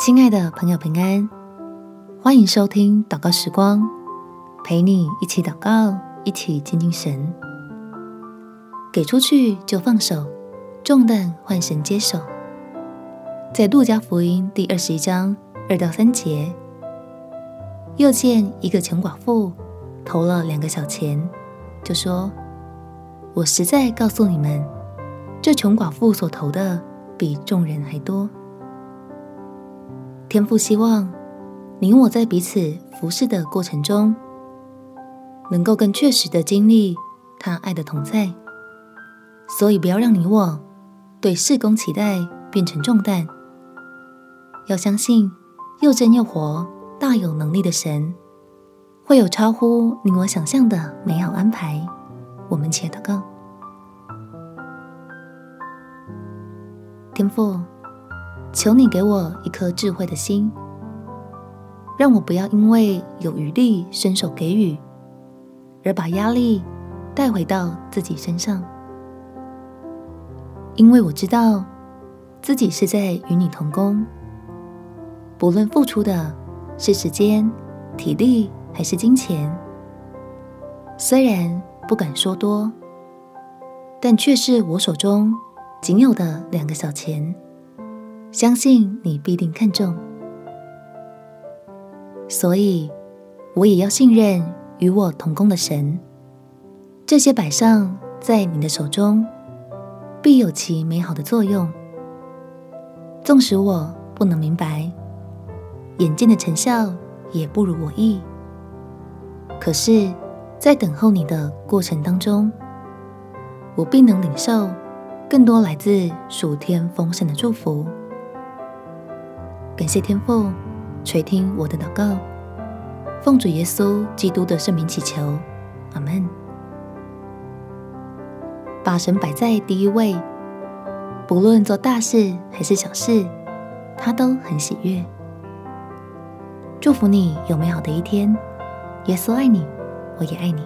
亲爱的朋友，平安，欢迎收听祷告时光，陪你一起祷告，一起亲近神。给出去就放手，重担换神接手。在路加福音第二十一章二到三节，又见一个穷寡妇投了两个小钱，就说：“我实在告诉你们，这穷寡妇所投的比众人还多。”天父希望你我在彼此服侍的过程中，能够更确实的经历他爱的同在，所以不要让你我对事工期待变成重担。要相信又真又活、大有能力的神，会有超乎你我想象的美好安排。我们且祷告，天父。求你给我一颗智慧的心，让我不要因为有余力伸手给予，而把压力带回到自己身上。因为我知道自己是在与你同工，不论付出的是时间、体力还是金钱，虽然不敢说多，但却是我手中仅有的两个小钱。相信你必定看重，所以我也要信任与我同工的神。这些摆上在你的手中，必有其美好的作用。纵使我不能明白，眼见的成效也不如我意，可是，在等候你的过程当中，我必能领受更多来自属天丰盛的祝福。感谢天父垂听我的祷告，奉主耶稣基督的圣名祈求，阿门。把神摆在第一位，不论做大事还是小事，他都很喜悦。祝福你有美好的一天，耶稣爱你，我也爱你。